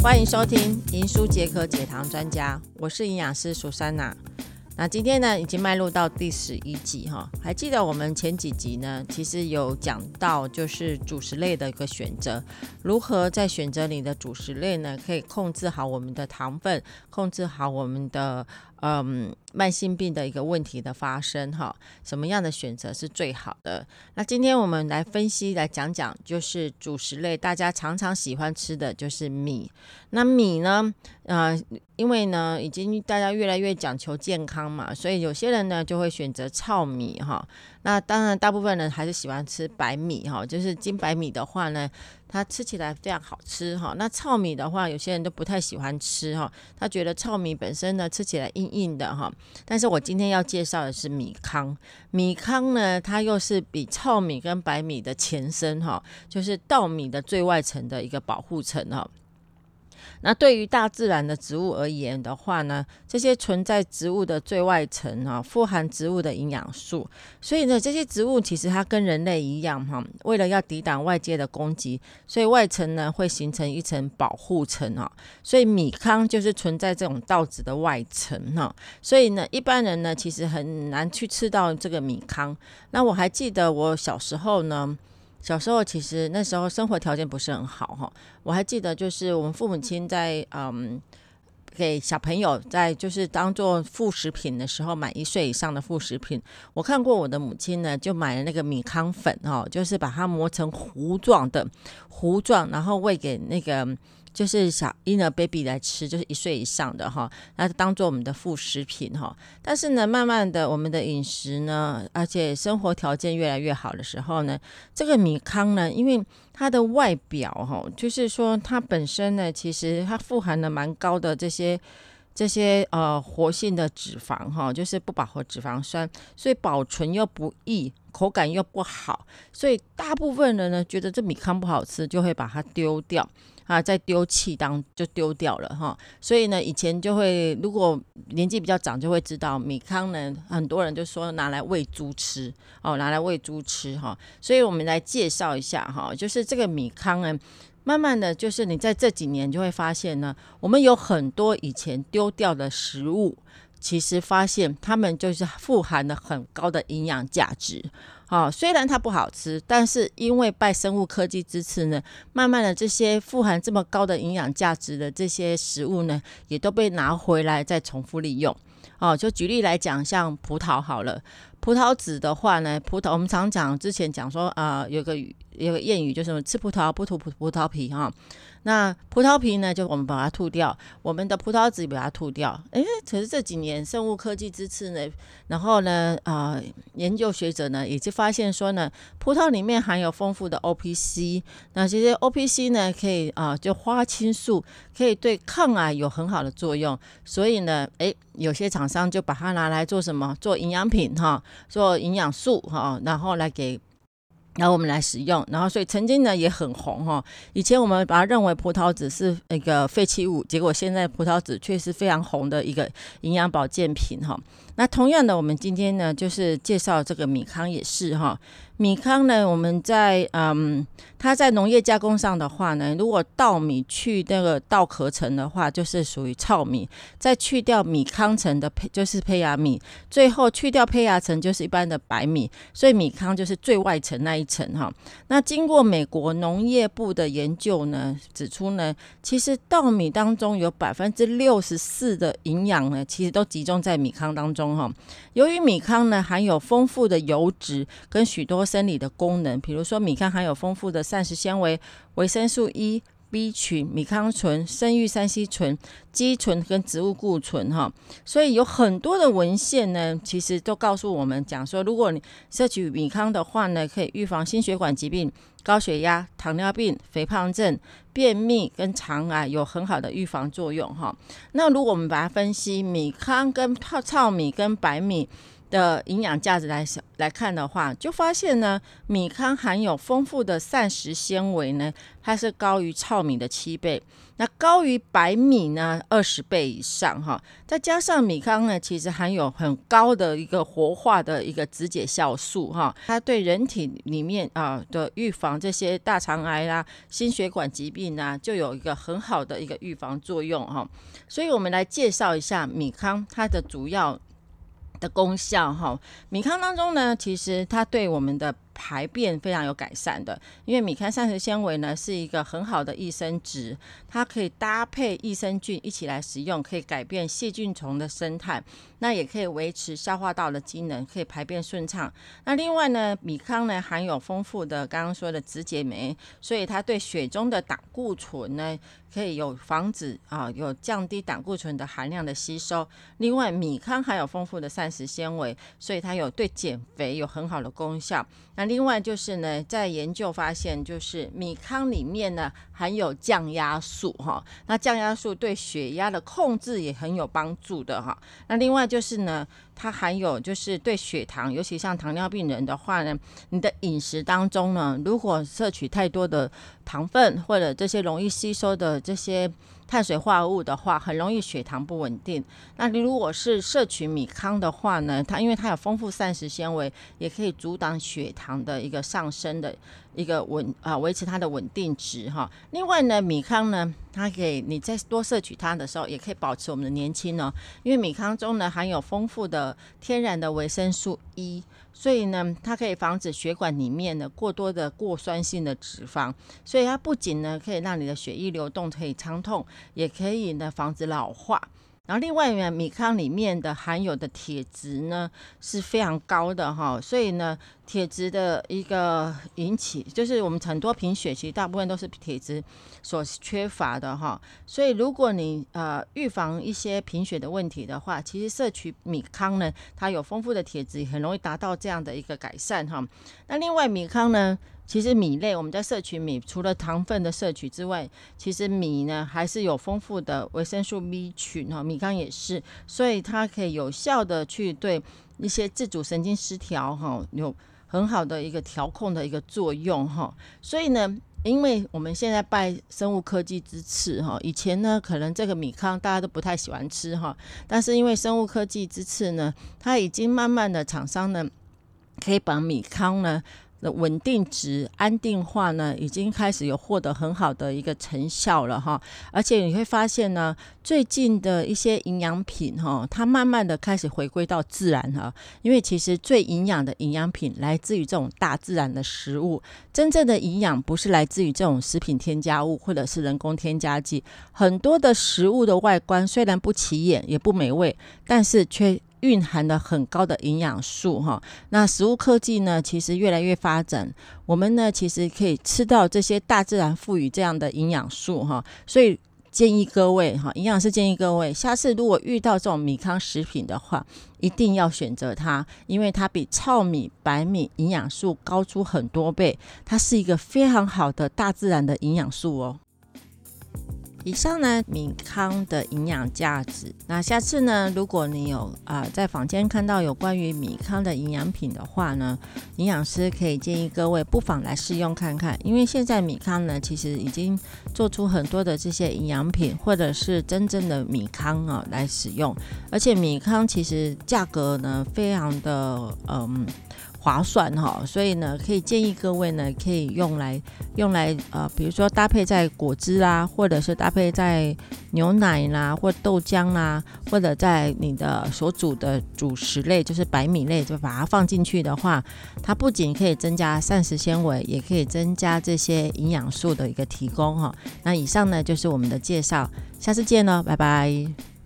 欢迎收听《银书解渴解糖专家》，我是营养师苏珊娜。那今天呢，已经迈入到第十一集哈。还记得我们前几集呢，其实有讲到就是主食类的一个选择，如何在选择你的主食类呢，可以控制好我们的糖分，控制好我们的。嗯，慢性病的一个问题的发生，哈，什么样的选择是最好的？那今天我们来分析，来讲讲，就是主食类，大家常常喜欢吃的就是米。那米呢，呃，因为呢，已经大家越来越讲求健康嘛，所以有些人呢就会选择糙米，哈。那当然，大部分人还是喜欢吃白米哈，就是金白米的话呢，它吃起来非常好吃哈。那糙米的话，有些人都不太喜欢吃哈，他觉得糙米本身呢吃起来硬硬的哈。但是我今天要介绍的是米糠，米糠呢，它又是比糙米跟白米的前身哈，就是稻米的最外层的一个保护层哈。那对于大自然的植物而言的话呢，这些存在植物的最外层哈，富含植物的营养素，所以呢，这些植物其实它跟人类一样哈，为了要抵挡外界的攻击，所以外层呢会形成一层保护层啊，所以米糠就是存在这种稻子的外层哈，所以呢，一般人呢其实很难去吃到这个米糠。那我还记得我小时候呢。小时候其实那时候生活条件不是很好哈，我还记得就是我们父母亲在嗯给小朋友在就是当做副食品的时候买一岁以上的副食品，我看过我的母亲呢就买了那个米糠粉哦，就是把它磨成糊状的糊状，然后喂给那个。就是小婴儿 baby 来吃，就是一岁以上的哈，那当做我们的副食品哈。但是呢，慢慢的我们的饮食呢，而且生活条件越来越好的时候呢，这个米糠呢，因为它的外表哈，就是说它本身呢，其实它富含了蛮高的这些这些呃活性的脂肪哈，就是不饱和脂肪酸，所以保存又不易，口感又不好，所以大部分人呢觉得这米糠不好吃，就会把它丢掉。啊，在丢弃当就丢掉了哈，所以呢，以前就会如果年纪比较长，就会知道米糠呢，很多人就说拿来喂猪吃哦，拿来喂猪吃哈，所以我们来介绍一下哈，就是这个米糠呢，慢慢的就是你在这几年就会发现呢，我们有很多以前丢掉的食物，其实发现它们就是富含了很高的营养价值。好，虽然它不好吃，但是因为拜生物科技支持呢，慢慢的这些富含这么高的营养价值的这些食物呢，也都被拿回来再重复利用。哦，就举例来讲，像葡萄好了，葡萄籽的话呢，葡萄我们常讲之前讲说啊，有个有个谚语就是吃葡萄不吐葡葡萄皮哈。那葡萄皮呢，就我们把它吐掉，我们的葡萄籽把它吐掉。诶，可是这几年生物科技支持呢，然后呢，啊，研究学者呢，也就发现说呢，葡萄里面含有丰富的 O P C，那这些 O P C 呢，可以啊，就花青素，可以对抗癌有很好的作用。所以呢，诶，有些厂商就把它拿来做什么？做营养品哈，做营养素哈，然后来给。然后我们来使用，然后所以曾经呢也很红哈。以前我们把它认为葡萄籽是那个废弃物，结果现在葡萄籽却是非常红的一个营养保健品哈。那同样的，我们今天呢就是介绍这个米糠也是哈。米糠呢，我们在嗯，它在农业加工上的话呢，如果稻米去那个稻壳层的话，就是属于糙米；再去掉米糠层的胚，就是胚芽米；最后去掉胚芽层，就是一般的白米。所以米糠就是最外层那一层哈。那经过美国农业部的研究呢，指出呢，其实稻米当中有百分之六十四的营养呢，其实都集中在米糠当中哈。由于米糠呢含有丰富的油脂跟许多生理的功能，比如说米糠含有丰富的膳食纤维、维生素 E、B 群、米糠醇、生育三烯醇、肌醇跟植物固醇哈，所以有很多的文献呢，其实都告诉我们讲说，如果你摄取米糠的话呢，可以预防心血管疾病、高血压、糖尿病、肥胖症、便秘跟肠癌，有很好的预防作用哈。那如果我们把它分析，米糠跟泡糙米跟白米。的营养价值来来看的话，就发现呢，米糠含有丰富的膳食纤维呢，它是高于糙米的七倍，那高于白米呢二十倍以上哈。再加上米糠呢，其实含有很高的一个活化的一个脂解酵素哈，它对人体里面啊的预防这些大肠癌啦、心血管疾病啊，就有一个很好的一个预防作用哈。所以我们来介绍一下米糠它的主要。的功效哈，米糠当中呢，其实它对我们的。排便非常有改善的，因为米糠膳食纤维呢是一个很好的益生值，它可以搭配益生菌一起来使用，可以改变细菌虫的生态，那也可以维持消化道的机能，可以排便顺畅。那另外呢，米糠呢含有丰富的刚刚说的脂解酶，所以它对血中的胆固醇呢可以有防止啊，有降低胆固醇的含量的吸收。另外，米糠含有丰富的膳食纤维，所以它有对减肥有很好的功效。那另外就是呢，在研究发现，就是米糠里面呢含有降压素哈，那降压素对血压的控制也很有帮助的哈。那另外就是呢，它含有就是对血糖，尤其像糖尿病人的话呢，你的饮食当中呢，如果摄取太多的糖分或者这些容易吸收的这些。碳水化合物的话，很容易血糖不稳定。那你如果是摄取米糠的话呢，它因为它有丰富膳食纤维，也可以阻挡血糖的一个上升的一个稳啊，维持它的稳定值哈。另外呢，米糠呢，它可以你在多摄取它的时候，也可以保持我们的年轻哦。因为米糠中呢含有丰富的天然的维生素 E。所以呢，它可以防止血管里面的过多的过酸性的脂肪，所以它不仅呢可以让你的血液流动可以畅通，也可以呢防止老化。然后另外呢，米糠里面的含有的铁质呢是非常高的哈，所以呢，铁质的一个引起就是我们很多贫血，其实大部分都是铁质所缺乏的哈。所以如果你呃预防一些贫血的问题的话，其实摄取米糠呢，它有丰富的铁质，很容易达到这样的一个改善哈。那另外米糠呢？其实米类我们在摄取米，除了糖分的摄取之外，其实米呢还是有丰富的维生素 B 群哈，米糠也是，所以它可以有效的去对一些自主神经失调哈有很好的一个调控的一个作用哈。所以呢，因为我们现在拜生物科技之赐哈，以前呢可能这个米糠大家都不太喜欢吃哈，但是因为生物科技之赐呢，它已经慢慢的厂商呢可以把米糠呢。的稳定值安定化呢，已经开始有获得很好的一个成效了哈，而且你会发现呢，最近的一些营养品哈，它慢慢的开始回归到自然哈，因为其实最营养的营养品来自于这种大自然的食物，真正的营养不是来自于这种食品添加物或者是人工添加剂，很多的食物的外观虽然不起眼也不美味，但是却。蕴含了很高的营养素哈，那食物科技呢，其实越来越发展，我们呢其实可以吃到这些大自然赋予这样的营养素哈，所以建议各位哈，营养师建议各位，下次如果遇到这种米糠食品的话，一定要选择它，因为它比糙米、白米营养素高出很多倍，它是一个非常好的大自然的营养素哦。以上呢，米糠的营养价值。那下次呢，如果你有啊在坊间看到有关于米糠的营养品的话呢，营养师可以建议各位不妨来试用看看。因为现在米糠呢，其实已经做出很多的这些营养品，或者是真正的米糠啊来使用。而且米糠其实价格呢，非常的嗯。划算哈，所以呢，可以建议各位呢，可以用来用来呃，比如说搭配在果汁啦，或者是搭配在牛奶啦，或豆浆啦，或者在你的所煮的主食类，就是白米类，就把它放进去的话，它不仅可以增加膳食纤维，也可以增加这些营养素的一个提供哈。那以上呢就是我们的介绍，下次见喽，拜拜。